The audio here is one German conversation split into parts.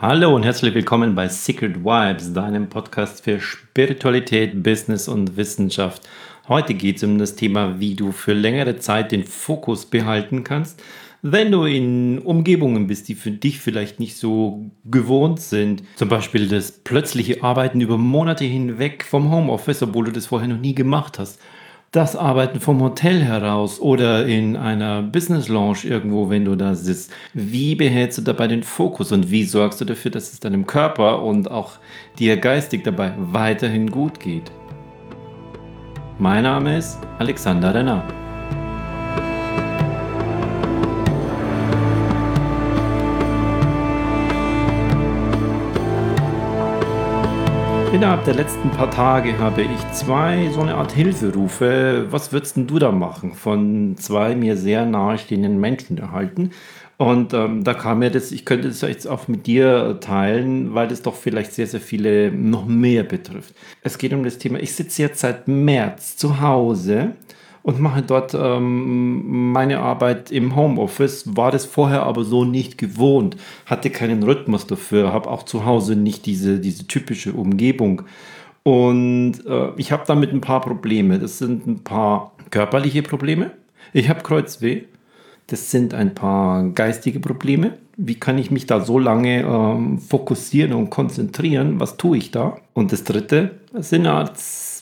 Hallo und herzlich willkommen bei Secret Vibes, deinem Podcast für Spiritualität, Business und Wissenschaft. Heute geht es um das Thema, wie du für längere Zeit den Fokus behalten kannst, wenn du in Umgebungen bist, die für dich vielleicht nicht so gewohnt sind. Zum Beispiel das plötzliche Arbeiten über Monate hinweg vom Homeoffice, obwohl du das vorher noch nie gemacht hast das Arbeiten vom Hotel heraus oder in einer Business Lounge irgendwo, wenn du da sitzt. Wie behältst du dabei den Fokus und wie sorgst du dafür, dass es deinem Körper und auch dir geistig dabei weiterhin gut geht? Mein Name ist Alexander Renner. Innerhalb der letzten paar Tage habe ich zwei so eine Art Hilferufe. Was würdest du da machen? Von zwei mir sehr nahestehenden Menschen erhalten. Und ähm, da kam mir das, ich könnte das jetzt auch mit dir teilen, weil das doch vielleicht sehr, sehr viele noch mehr betrifft. Es geht um das Thema, ich sitze jetzt seit März zu Hause und mache dort ähm, meine Arbeit im Homeoffice. War das vorher aber so nicht gewohnt, hatte keinen Rhythmus dafür, habe auch zu Hause nicht diese, diese typische Umgebung. Und äh, ich habe damit ein paar Probleme. Das sind ein paar körperliche Probleme. Ich habe Kreuzweh. Das sind ein paar geistige Probleme. Wie kann ich mich da so lange ähm, fokussieren und konzentrieren? Was tue ich da? Und das dritte sind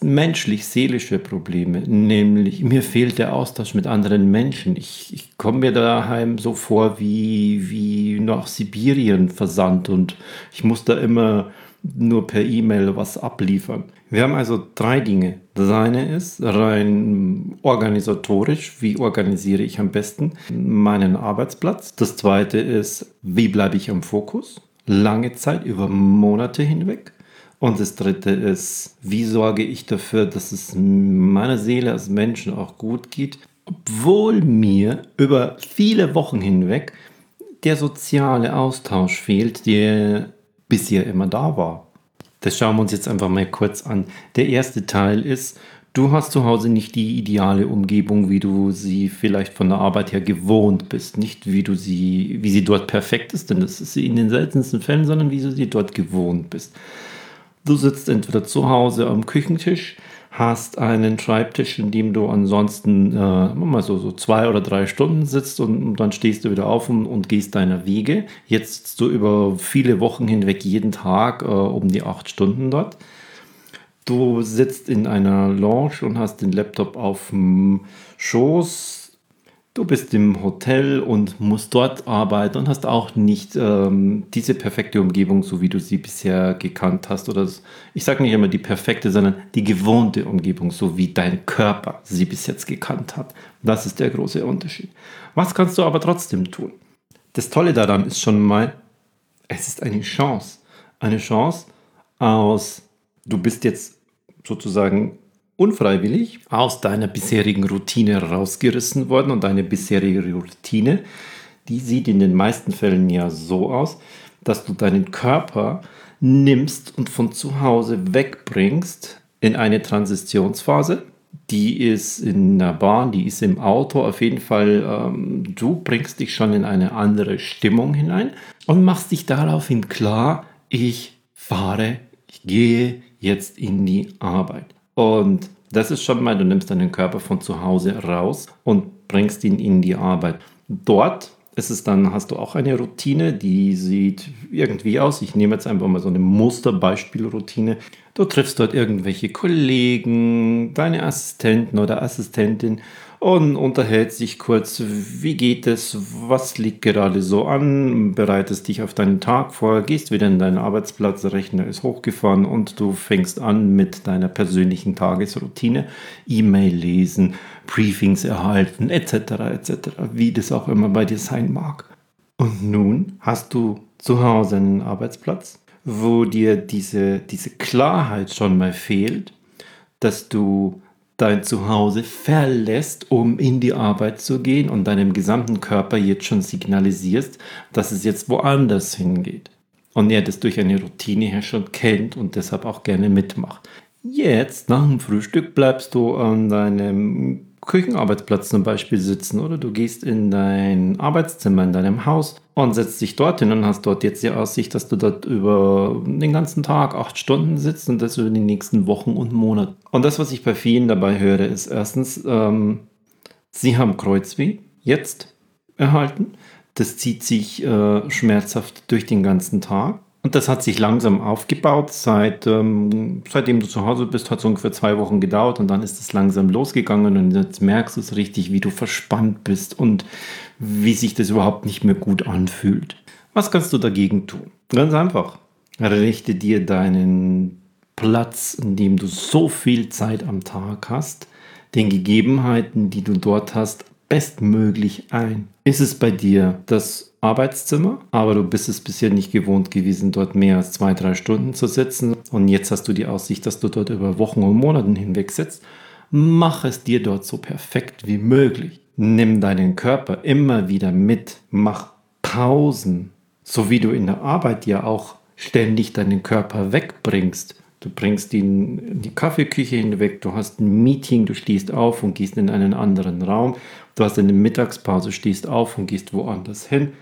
menschlich-seelische Probleme, nämlich mir fehlt der Austausch mit anderen Menschen. Ich, ich komme mir daheim so vor wie, wie nach Sibirien versandt und ich muss da immer nur per E-Mail was abliefern. Wir haben also drei Dinge. Das eine ist rein organisatorisch, wie organisiere ich am besten meinen Arbeitsplatz. Das zweite ist, wie bleibe ich am Fokus? Lange Zeit, über Monate hinweg. Und das dritte ist, wie sorge ich dafür, dass es meiner Seele als Menschen auch gut geht, obwohl mir über viele Wochen hinweg der soziale Austausch fehlt, der bisher immer da war. Das schauen wir uns jetzt einfach mal kurz an. Der erste Teil ist, du hast zu Hause nicht die ideale Umgebung, wie du sie vielleicht von der Arbeit her gewohnt bist. Nicht wie du sie, wie sie dort perfekt ist, denn das ist sie in den seltensten Fällen, sondern wie du sie dort gewohnt bist. Du sitzt entweder zu Hause am Küchentisch, hast einen Schreibtisch, in dem du ansonsten äh, mal so, so zwei oder drei Stunden sitzt und, und dann stehst du wieder auf und, und, gehst deiner Wege. Jetzt sitzt du über viele Wochen hinweg jeden Tag äh, um die acht Stunden dort. Du sitzt in einer Lounge und hast den Laptop auf dem Schoß, Du bist im Hotel und musst dort arbeiten und hast auch nicht ähm, diese perfekte Umgebung, so wie du sie bisher gekannt hast. Oder ich sage nicht immer die perfekte, sondern die gewohnte Umgebung, so wie dein Körper sie bis jetzt gekannt hat. Das ist der große Unterschied. Was kannst du aber trotzdem tun? Das Tolle daran ist schon mal, es ist eine Chance. Eine Chance aus, du bist jetzt sozusagen unfreiwillig aus deiner bisherigen Routine rausgerissen worden und deine bisherige Routine, die sieht in den meisten Fällen ja so aus, dass du deinen Körper nimmst und von zu Hause wegbringst in eine Transitionsphase. Die ist in der Bahn, die ist im Auto. Auf jeden Fall, ähm, du bringst dich schon in eine andere Stimmung hinein und machst dich daraufhin klar, ich fahre, ich gehe jetzt in die Arbeit. Und das ist schon mal, du nimmst deinen Körper von zu Hause raus und bringst ihn in die Arbeit. Dort ist es dann, hast du auch eine Routine, die sieht irgendwie aus. Ich nehme jetzt einfach mal so eine Musterbeispielroutine. Du triffst dort irgendwelche Kollegen, deine Assistenten oder Assistentin und unterhältst dich kurz, wie geht es, was liegt gerade so an, bereitest dich auf deinen Tag vor, gehst wieder in deinen Arbeitsplatz, Rechner ist hochgefahren und du fängst an mit deiner persönlichen Tagesroutine, E-Mail lesen, Briefings erhalten, etc., etc., wie das auch immer bei dir sein mag. Und nun hast du zu Hause einen Arbeitsplatz, wo dir diese, diese Klarheit schon mal fehlt, dass du dein Zuhause verlässt, um in die Arbeit zu gehen und deinem gesamten Körper jetzt schon signalisierst, dass es jetzt woanders hingeht. Und er das durch eine Routine her schon kennt und deshalb auch gerne mitmacht. Jetzt, nach dem Frühstück, bleibst du an deinem Küchenarbeitsplatz zum Beispiel sitzen oder du gehst in dein Arbeitszimmer in deinem Haus und setzt dich dorthin und hast dort jetzt die Aussicht, dass du dort über den ganzen Tag acht Stunden sitzt und das über die nächsten Wochen und Monate. Und das, was ich bei vielen dabei höre, ist erstens, ähm, sie haben Kreuzweh jetzt erhalten. Das zieht sich äh, schmerzhaft durch den ganzen Tag. Und das hat sich langsam aufgebaut. Seit, ähm, seitdem du zu Hause bist, hat es ungefähr zwei Wochen gedauert und dann ist es langsam losgegangen und jetzt merkst du es richtig, wie du verspannt bist und wie sich das überhaupt nicht mehr gut anfühlt. Was kannst du dagegen tun? Ganz einfach. Richte dir deinen Platz, in dem du so viel Zeit am Tag hast, den Gegebenheiten, die du dort hast, bestmöglich ein. Ist es bei dir das Arbeitszimmer, aber du bist es bisher nicht gewohnt gewesen, dort mehr als zwei, drei Stunden zu sitzen und jetzt hast du die Aussicht, dass du dort über Wochen und Monate hinweg sitzt. Mach es dir dort so perfekt wie möglich. Nimm deinen Körper immer wieder mit. Mach Pausen, so wie du in der Arbeit ja auch ständig deinen Körper wegbringst. Du bringst ihn in die Kaffeeküche hinweg, du hast ein Meeting, du stehst auf und gehst in einen anderen Raum. Du hast eine Mittagspause, stehst auf und gehst woanders hin.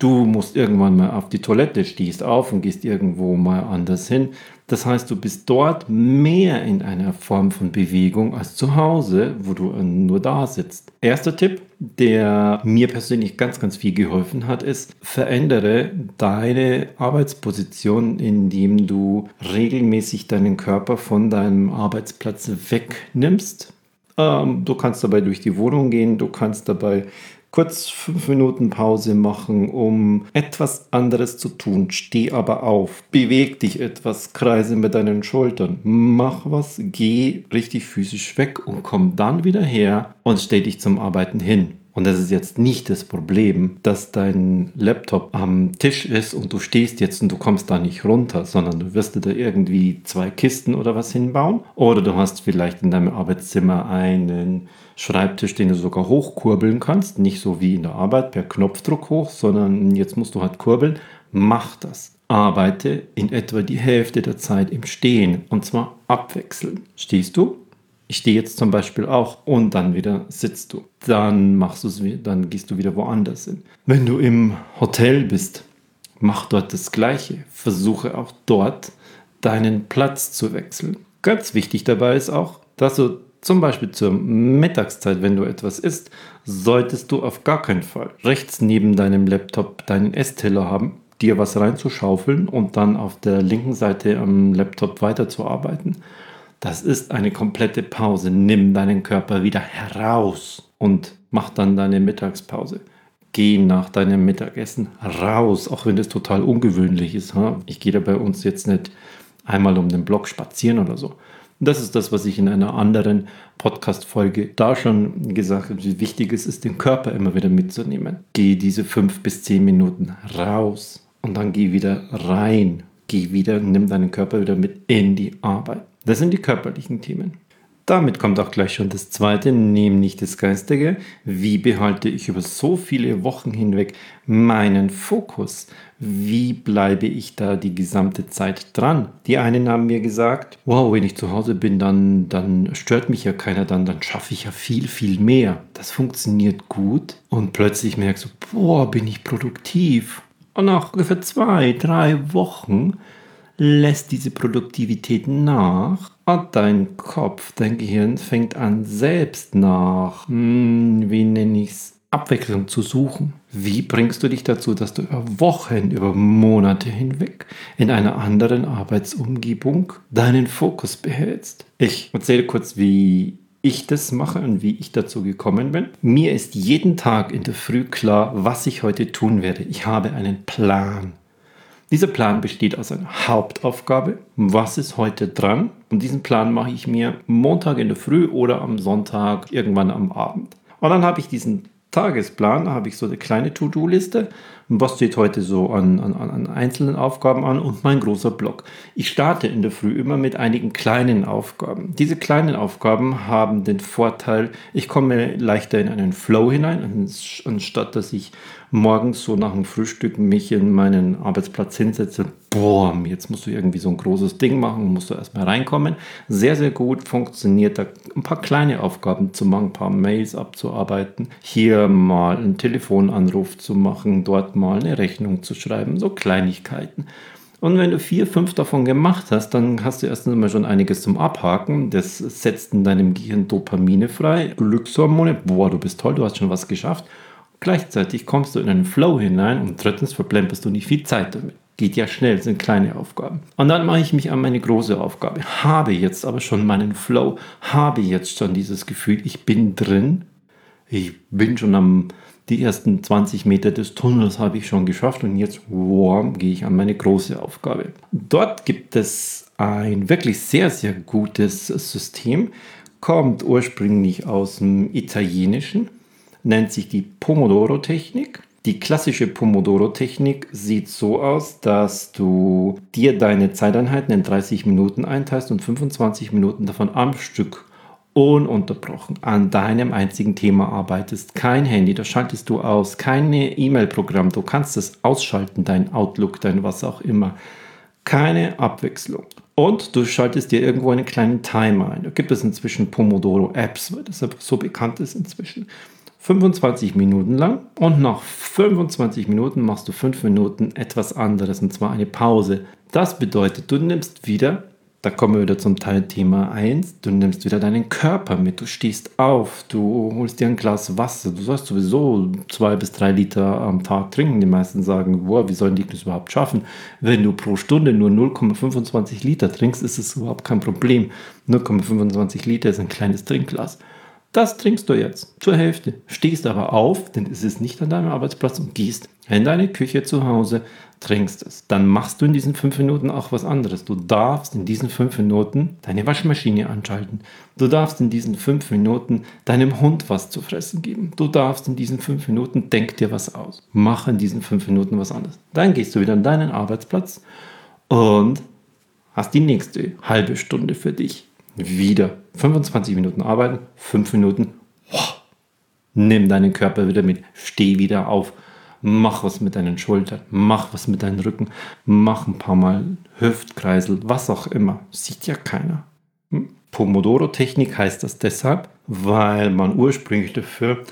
Du musst irgendwann mal auf die Toilette, stehst auf und gehst irgendwo mal anders hin. Das heißt, du bist dort mehr in einer Form von Bewegung als zu Hause, wo du nur da sitzt. Erster Tipp, der mir persönlich ganz, ganz viel geholfen hat, ist, verändere deine Arbeitsposition, indem du regelmäßig deinen Körper von deinem Arbeitsplatz wegnimmst. Ähm, du kannst dabei durch die Wohnung gehen, du kannst dabei kurz fünf Minuten Pause machen, um etwas anderes zu tun. Steh aber auf, beweg dich etwas, kreise mit deinen Schultern, mach was, geh richtig physisch weg und komm dann wieder her und stell dich zum Arbeiten hin. Und das ist jetzt nicht das Problem, dass dein Laptop am Tisch ist und du stehst jetzt und du kommst da nicht runter, sondern du wirst da irgendwie zwei Kisten oder was hinbauen. Oder du hast vielleicht in deinem Arbeitszimmer einen Schreibtisch, den du sogar hochkurbeln kannst. Nicht so wie in der Arbeit per Knopfdruck hoch, sondern jetzt musst du halt kurbeln. Mach das. Arbeite in etwa die Hälfte der Zeit im Stehen und zwar abwechselnd. Stehst du? Ich stehe jetzt zum Beispiel auch und dann wieder sitzt du. Dann machst du es, dann gehst du wieder woanders hin. Wenn du im Hotel bist, mach dort das Gleiche. Versuche auch dort deinen Platz zu wechseln. Ganz wichtig dabei ist auch, dass du zum Beispiel zur Mittagszeit, wenn du etwas isst, solltest du auf gar keinen Fall rechts neben deinem Laptop deinen Essteller haben, dir was reinzuschaufeln und dann auf der linken Seite am Laptop weiterzuarbeiten. Das ist eine komplette Pause. Nimm deinen Körper wieder heraus und mach dann deine Mittagspause. Geh nach deinem Mittagessen raus, auch wenn das total ungewöhnlich ist. Ich gehe da bei uns jetzt nicht einmal um den Block spazieren oder so. Das ist das, was ich in einer anderen Podcast-Folge da schon gesagt habe, wie wichtig es ist, den Körper immer wieder mitzunehmen. Geh diese fünf bis zehn Minuten raus und dann geh wieder rein. Geh wieder, nimm deinen Körper wieder mit in die Arbeit. Das sind die körperlichen Themen. Damit kommt auch gleich schon das zweite, nämlich das Geistige. Wie behalte ich über so viele Wochen hinweg meinen Fokus? Wie bleibe ich da die gesamte Zeit dran? Die einen haben mir gesagt, wow, wenn ich zu Hause bin, dann, dann stört mich ja keiner, dann, dann schaffe ich ja viel, viel mehr. Das funktioniert gut und plötzlich merkst du, boah, bin ich produktiv. Und nach ungefähr zwei, drei Wochen lässt diese Produktivität nach und dein Kopf, dein Gehirn fängt an selbst nach, hm, wie nenne ich es, Abwechslung zu suchen. Wie bringst du dich dazu, dass du über Wochen, über Monate hinweg in einer anderen Arbeitsumgebung deinen Fokus behältst? Ich erzähle kurz, wie ich das mache und wie ich dazu gekommen bin. Mir ist jeden Tag in der Früh klar, was ich heute tun werde. Ich habe einen Plan. Dieser Plan besteht aus einer Hauptaufgabe. Was ist heute dran? Und diesen Plan mache ich mir Montag in der Früh oder am Sonntag irgendwann am Abend. Und dann habe ich diesen Tagesplan, da habe ich so eine kleine To-Do-Liste, was steht heute so an, an, an einzelnen Aufgaben an und mein großer Block. Ich starte in der Früh immer mit einigen kleinen Aufgaben. Diese kleinen Aufgaben haben den Vorteil, ich komme leichter in einen Flow hinein, anstatt dass ich morgens so nach dem Frühstück mich in meinen Arbeitsplatz hinsetze. Boah, jetzt musst du irgendwie so ein großes Ding machen, musst du erstmal reinkommen. Sehr, sehr gut funktioniert da ein paar kleine Aufgaben zu machen, ein paar Mails abzuarbeiten, hier mal einen Telefonanruf zu machen, dort mal eine Rechnung zu schreiben, so Kleinigkeiten. Und wenn du vier, fünf davon gemacht hast, dann hast du erst einmal schon einiges zum Abhaken. Das setzt in deinem Gehirn Dopamine frei, Glückshormone. Boah, du bist toll, du hast schon was geschafft. Gleichzeitig kommst du in einen Flow hinein und drittens verplemperst du nicht viel Zeit damit. Geht ja schnell, sind kleine Aufgaben. Und dann mache ich mich an meine große Aufgabe. Habe jetzt aber schon meinen Flow, habe jetzt schon dieses Gefühl, ich bin drin. Ich bin schon am, die ersten 20 Meter des Tunnels habe ich schon geschafft und jetzt wow, gehe ich an meine große Aufgabe. Dort gibt es ein wirklich sehr, sehr gutes System, kommt ursprünglich aus dem Italienischen nennt sich die Pomodoro-Technik. Die klassische Pomodoro-Technik sieht so aus, dass du dir deine Zeiteinheiten in 30 Minuten einteilst und 25 Minuten davon am Stück ununterbrochen an deinem einzigen Thema arbeitest. Kein Handy, das schaltest du aus, kein E-Mail-Programm, du kannst es ausschalten, dein Outlook, dein was auch immer. Keine Abwechslung. Und du schaltest dir irgendwo einen kleinen Timer ein. Da gibt es inzwischen Pomodoro-Apps, weil das so bekannt ist inzwischen. 25 Minuten lang und nach 25 Minuten machst du 5 Minuten etwas anderes und zwar eine Pause. Das bedeutet, du nimmst wieder, da kommen wir wieder zum Teil Thema 1, du nimmst wieder deinen Körper mit, du stehst auf, du holst dir ein Glas Wasser, du sollst sowieso 2 bis 3 Liter am Tag trinken. Die meisten sagen, boah, wie sollen die das überhaupt schaffen? Wenn du pro Stunde nur 0,25 Liter trinkst, ist es überhaupt kein Problem. 0,25 Liter ist ein kleines Trinkglas. Das trinkst du jetzt zur Hälfte, stehst aber auf, denn es ist nicht an deinem Arbeitsplatz und gehst in deine Küche zu Hause, trinkst es. Dann machst du in diesen fünf Minuten auch was anderes. Du darfst in diesen fünf Minuten deine Waschmaschine anschalten. Du darfst in diesen fünf Minuten deinem Hund was zu fressen geben. Du darfst in diesen fünf Minuten, denk dir was aus. Mach in diesen fünf Minuten was anderes. Dann gehst du wieder an deinen Arbeitsplatz und hast die nächste halbe Stunde für dich wieder 25 Minuten arbeiten, 5 Minuten, wow, nimm deinen Körper wieder mit, steh wieder auf, mach was mit deinen Schultern, mach was mit deinem Rücken, mach ein paar Mal Hüftkreisel, was auch immer, sieht ja keiner. Hm? Pomodoro-Technik heißt das deshalb, weil man ursprünglich dafür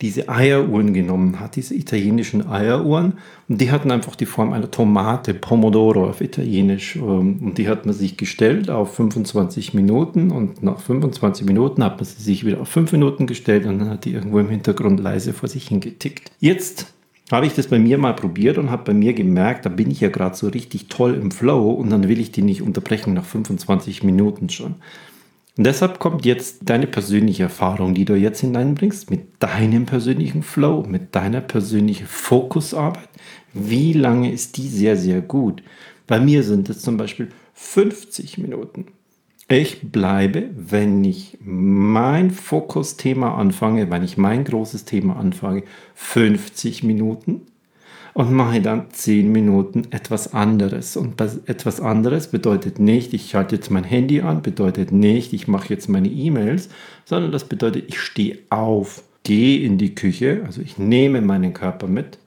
diese Eieruhren genommen hat, diese italienischen Eieruhren. Und die hatten einfach die Form einer Tomate, Pomodoro auf Italienisch. Ähm, und die hat man sich gestellt auf 25 Minuten. Und nach 25 Minuten hat man sie sich wieder auf 5 Minuten gestellt und dann hat die irgendwo im Hintergrund leise vor sich hingetickt. Jetzt habe ich das bei mir mal probiert und habe bei mir gemerkt, da bin ich ja gerade so richtig toll im Flow und dann will ich die nicht unterbrechen nach 25 Minuten schon. Deshalb kommt jetzt deine persönliche Erfahrung, die du jetzt hineinbringst, mit deinem persönlichen Flow, mit deiner persönlichen Fokusarbeit. Wie lange ist die sehr, sehr gut? Bei mir sind es zum Beispiel 50 Minuten. Ich bleibe, wenn ich mein Fokusthema anfange, wenn ich mein großes Thema anfange, 50 Minuten und mache dann 10 Minuten etwas anderes. Und etwas anderes bedeutet nicht, ich schalte jetzt mein Handy an, bedeutet nicht, ich mache jetzt meine E-Mails, sondern das bedeutet, ich stehe auf, gehe in die Küche, also ich nehme meinen Körper mit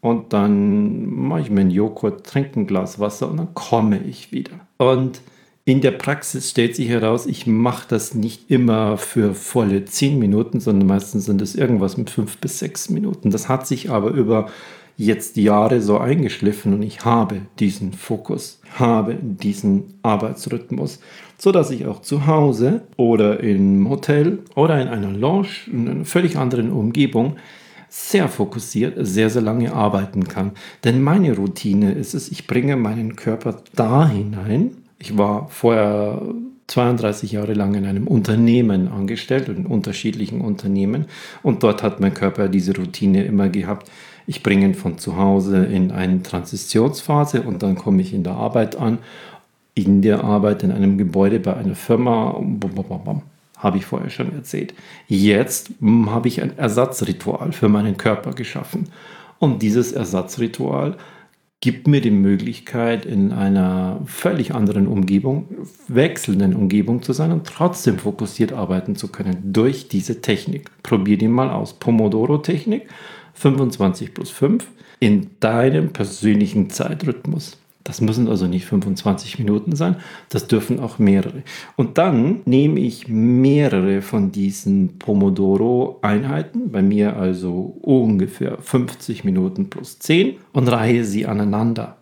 und dann mache ich mir einen Joghurt, trinke ein Glas Wasser und dann komme ich wieder. Und in der Praxis stellt sich heraus, ich mache das nicht immer für volle 10 Minuten, sondern meistens sind es irgendwas mit 5 bis 6 Minuten. Das hat sich aber über jetzt Jahre so eingeschliffen und ich habe diesen Fokus, habe diesen Arbeitsrhythmus, so dass ich auch zu Hause oder im Hotel oder in einer Lounge, in einer völlig anderen Umgebung sehr fokussiert, sehr, sehr lange arbeiten kann. Denn meine Routine ist es, ich bringe meinen Körper da hinein. Ich war vorher 32 Jahre lang in einem Unternehmen angestellt, in unterschiedlichen Unternehmen. Und dort hat mein Körper diese Routine immer gehabt. Ich bringe ihn von zu Hause in eine Transitionsphase und dann komme ich in der Arbeit an. In der Arbeit in einem Gebäude bei einer Firma, habe ich vorher schon erzählt. Jetzt hm, habe ich ein Ersatzritual für meinen Körper geschaffen. Und dieses Ersatzritual gibt mir die Möglichkeit, in einer völlig anderen Umgebung, wechselnden Umgebung zu sein und trotzdem fokussiert arbeiten zu können durch diese Technik. Probier die mal aus. Pomodoro-Technik, 25 plus 5, in deinem persönlichen Zeitrhythmus. Das müssen also nicht 25 Minuten sein, das dürfen auch mehrere. Und dann nehme ich mehrere von diesen Pomodoro-Einheiten, bei mir also ungefähr 50 Minuten plus 10, und reihe sie aneinander.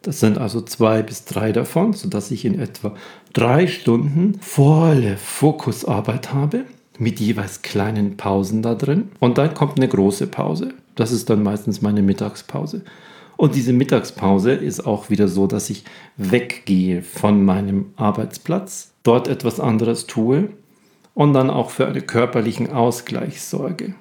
Das sind also zwei bis drei davon, sodass ich in etwa drei Stunden volle Fokusarbeit habe, mit jeweils kleinen Pausen da drin. Und dann kommt eine große Pause. Das ist dann meistens meine Mittagspause. Und diese Mittagspause ist auch wieder so, dass ich weggehe von meinem Arbeitsplatz, dort etwas anderes tue und dann auch für einen körperlichen Ausgleich sorge.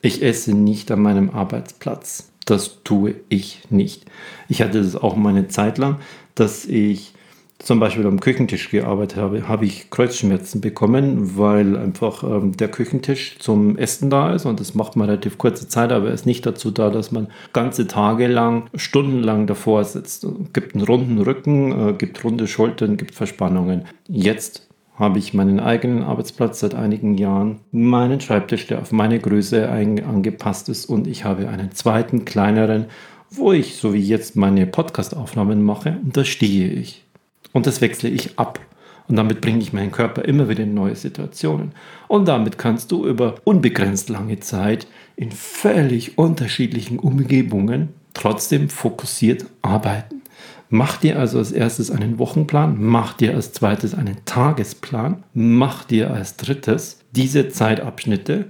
Ich esse nicht an meinem Arbeitsplatz. Das tue ich nicht. Ich hatte das auch mal eine Zeit lang, dass ich zum Beispiel am Küchentisch gearbeitet habe, habe ich Kreuzschmerzen bekommen, weil einfach ähm, der Küchentisch zum Essen da ist und das macht man relativ kurze Zeit, aber er ist nicht dazu da, dass man ganze Tage lang, stundenlang davor sitzt. Gibt einen runden Rücken, äh, gibt runde Schultern, gibt Verspannungen. Jetzt habe ich meinen eigenen Arbeitsplatz seit einigen Jahren, meinen Schreibtisch, der auf meine Größe angepasst ist und ich habe einen zweiten, kleineren, wo ich, so wie jetzt, meine Podcast-Aufnahmen mache und da stehe ich. Und das wechsle ich ab. Und damit bringe ich meinen Körper immer wieder in neue Situationen. Und damit kannst du über unbegrenzt lange Zeit in völlig unterschiedlichen Umgebungen trotzdem fokussiert arbeiten. Mach dir also als erstes einen Wochenplan, mach dir als zweites einen Tagesplan, mach dir als drittes diese Zeitabschnitte,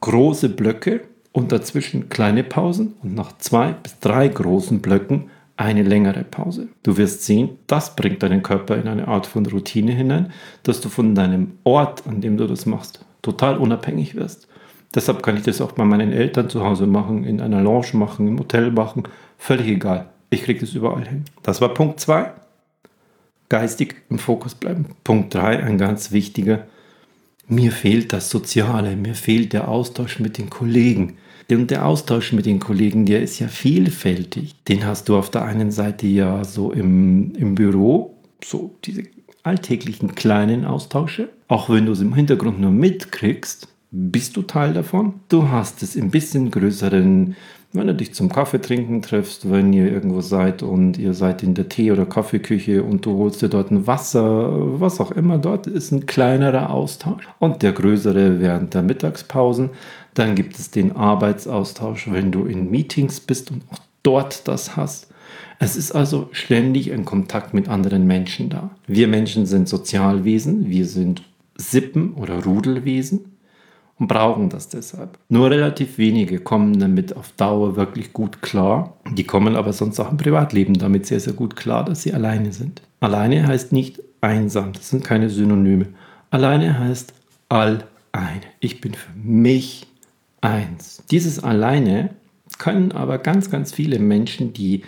große Blöcke und dazwischen kleine Pausen und nach zwei bis drei großen Blöcken eine längere Pause. Du wirst sehen, das bringt deinen Körper in eine Art von Routine hinein, dass du von deinem Ort, an dem du das machst, total unabhängig wirst. Deshalb kann ich das auch bei meinen Eltern zu Hause machen, in einer Lounge machen, im Hotel machen, völlig egal. Ich kriege das überall hin. Das war Punkt 2. Geistig im Fokus bleiben. Punkt 3, ein ganz wichtiger. Mir fehlt das Soziale, mir fehlt der Austausch mit den Kollegen. Und der Austausch mit den Kollegen, der ist ja vielfältig. Den hast du auf der einen Seite ja so im, im Büro, so diese alltäglichen kleinen Austausche. Auch wenn du es im Hintergrund nur mitkriegst, bist du Teil davon. Du hast es im bisschen größeren, wenn du dich zum Kaffee trinken triffst, wenn ihr irgendwo seid und ihr seid in der Tee- oder Kaffeeküche und du holst dir dort ein Wasser, was auch immer dort ist, ein kleinerer Austausch. Und der größere während der Mittagspausen. Dann gibt es den Arbeitsaustausch, wenn du in Meetings bist und auch dort das hast. Es ist also ständig ein Kontakt mit anderen Menschen da. Wir Menschen sind Sozialwesen, wir sind Sippen- oder Rudelwesen und brauchen das deshalb. Nur relativ wenige kommen damit auf Dauer wirklich gut klar. Die kommen aber sonst auch im Privatleben damit sehr, sehr gut klar, dass sie alleine sind. Alleine heißt nicht einsam, das sind keine Synonyme. Alleine heißt all eine. Ich bin für mich eins. Dieses alleine können aber ganz, ganz viele Menschen, die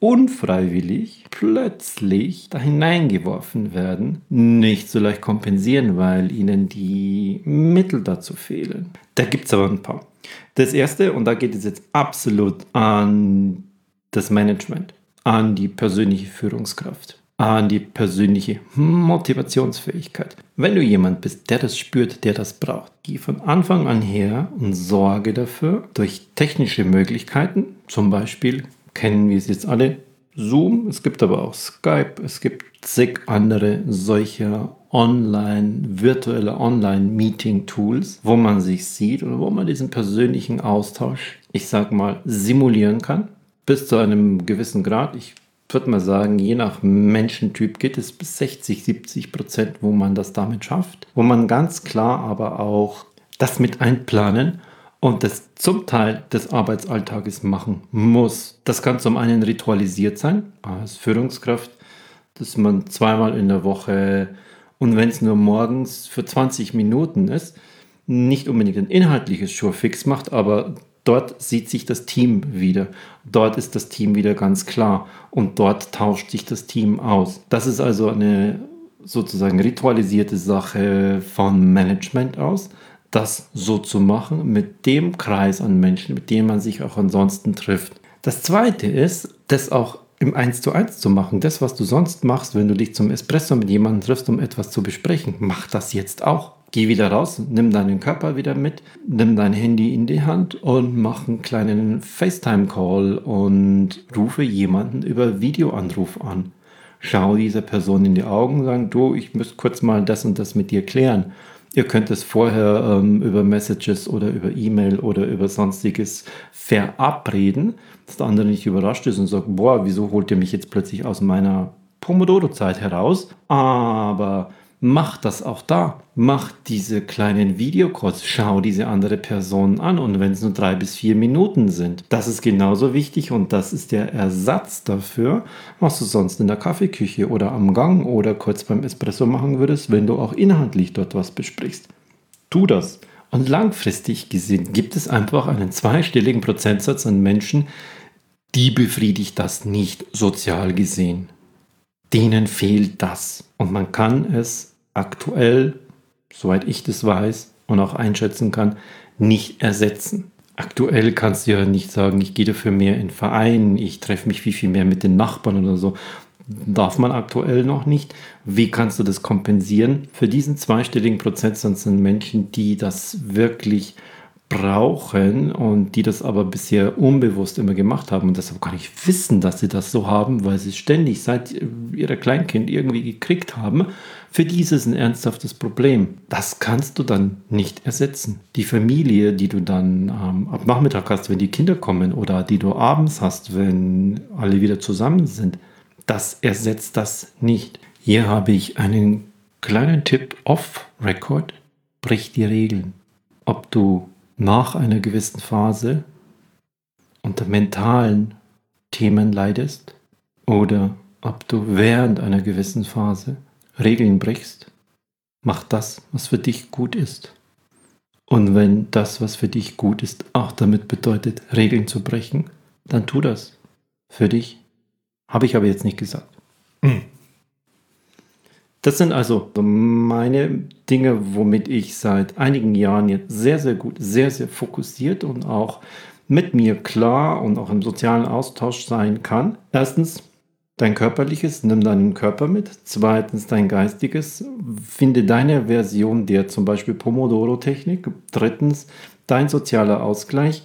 unfreiwillig plötzlich da hineingeworfen werden, nicht so leicht kompensieren, weil ihnen die Mittel dazu fehlen. Da gibt es aber ein paar. Das erste, und da geht es jetzt absolut an das Management, an die persönliche Führungskraft an die persönliche Motivationsfähigkeit. Wenn du jemand bist, der das spürt, der das braucht, geh von Anfang an her und sorge dafür durch technische Möglichkeiten, zum Beispiel kennen wir es jetzt alle, Zoom, es gibt aber auch Skype, es gibt zig andere solcher online, virtuelle Online-Meeting-Tools, wo man sich sieht oder wo man diesen persönlichen Austausch, ich sag mal, simulieren kann. Bis zu einem gewissen Grad. Ich würde mal sagen, je nach Menschentyp geht es bis 60, 70 Prozent, wo man das damit schafft. Wo man ganz klar aber auch das mit einplanen und das zum Teil des Arbeitsalltages machen muss. Das kann zum einen ritualisiert sein, als Führungskraft, dass man zweimal in der Woche und wenn es nur morgens für 20 Minuten ist, nicht unbedingt ein inhaltliches Surefix macht, aber dort sieht sich das Team wieder. Dort ist das Team wieder ganz klar und dort tauscht sich das Team aus. Das ist also eine sozusagen ritualisierte Sache von Management aus. Das so zu machen mit dem Kreis an Menschen, mit dem man sich auch ansonsten trifft. Das zweite ist, das auch im 1 zu 1 zu machen. Das, was du sonst machst, wenn du dich zum Espresso mit jemandem triffst, um etwas zu besprechen, mach das jetzt auch. Geh wieder raus, nimm deinen Körper wieder mit, nimm dein Handy in die Hand und mach einen kleinen FaceTime-Call und rufe jemanden über Videoanruf an. Schau dieser Person in die Augen und sag, du, ich muss kurz mal das und das mit dir klären. Ihr könnt es vorher ähm, über Messages oder über E-Mail oder über sonstiges verabreden, dass der andere nicht überrascht ist und sagt, boah, wieso holt ihr mich jetzt plötzlich aus meiner Pomodoro-Zeit heraus? Aber mach das auch da. Mach diese kleinen Videocalls, schau diese andere Person an und wenn es nur drei bis vier Minuten sind, das ist genauso wichtig und das ist der Ersatz dafür, was du sonst in der Kaffeeküche oder am Gang oder kurz beim Espresso machen würdest, wenn du auch inhaltlich dort was besprichst. Tu das. Und langfristig gesehen gibt es einfach einen zweistelligen Prozentsatz an Menschen, die befriedigt das nicht sozial gesehen. Denen fehlt das. Und man kann es aktuell, soweit ich das weiß und auch einschätzen kann, nicht ersetzen. Aktuell kannst du ja nicht sagen, ich gehe dafür mehr in Vereinen, ich treffe mich viel, viel mehr mit den Nachbarn oder so. Darf man aktuell noch nicht. Wie kannst du das kompensieren? Für diesen zweistelligen Prozentsatz sind Menschen, die das wirklich brauchen und die das aber bisher unbewusst immer gemacht haben und deshalb gar nicht wissen, dass sie das so haben, weil sie ständig seit ihrer Kleinkind irgendwie gekriegt haben. Für die ist es ein ernsthaftes Problem. Das kannst du dann nicht ersetzen. Die Familie, die du dann ähm, ab Nachmittag hast, wenn die Kinder kommen oder die du abends hast, wenn alle wieder zusammen sind, das ersetzt das nicht. Hier habe ich einen kleinen Tipp off Record. Brich die Regeln. Ob du nach einer gewissen Phase unter mentalen Themen leidest oder ob du während einer gewissen Phase Regeln brichst, mach das, was für dich gut ist. Und wenn das, was für dich gut ist, auch damit bedeutet, Regeln zu brechen, dann tu das. Für dich. Habe ich aber jetzt nicht gesagt. Mhm. Das sind also meine Dinge, womit ich seit einigen Jahren jetzt sehr, sehr gut, sehr, sehr fokussiert und auch mit mir klar und auch im sozialen Austausch sein kann. Erstens, dein körperliches, nimm deinen Körper mit. Zweitens, dein geistiges, finde deine Version der zum Beispiel Pomodoro-Technik. Drittens, dein sozialer Ausgleich,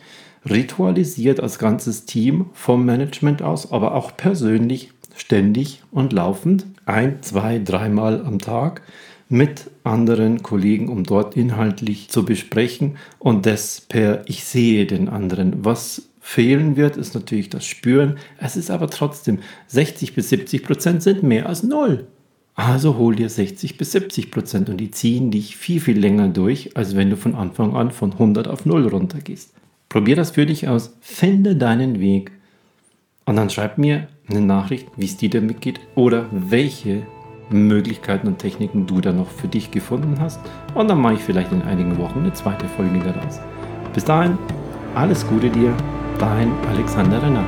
ritualisiert als ganzes Team vom Management aus, aber auch persönlich ständig und laufend, ein, zwei, dreimal am Tag mit anderen Kollegen, um dort inhaltlich zu besprechen und das per Ich sehe den anderen. Was fehlen wird, ist natürlich das Spüren. Es ist aber trotzdem 60 bis 70 Prozent sind mehr als null. Also hol dir 60 bis 70 Prozent und die ziehen dich viel, viel länger durch, als wenn du von Anfang an von 100 auf 0 runtergehst. Probier das für dich aus, finde deinen Weg und dann schreib mir eine Nachricht, wie es dir damit geht oder welche Möglichkeiten und Techniken du da noch für dich gefunden hast. Und dann mache ich vielleicht in einigen Wochen eine zweite Folge daraus. Bis dahin, alles Gute dir, dein Alexander Renner.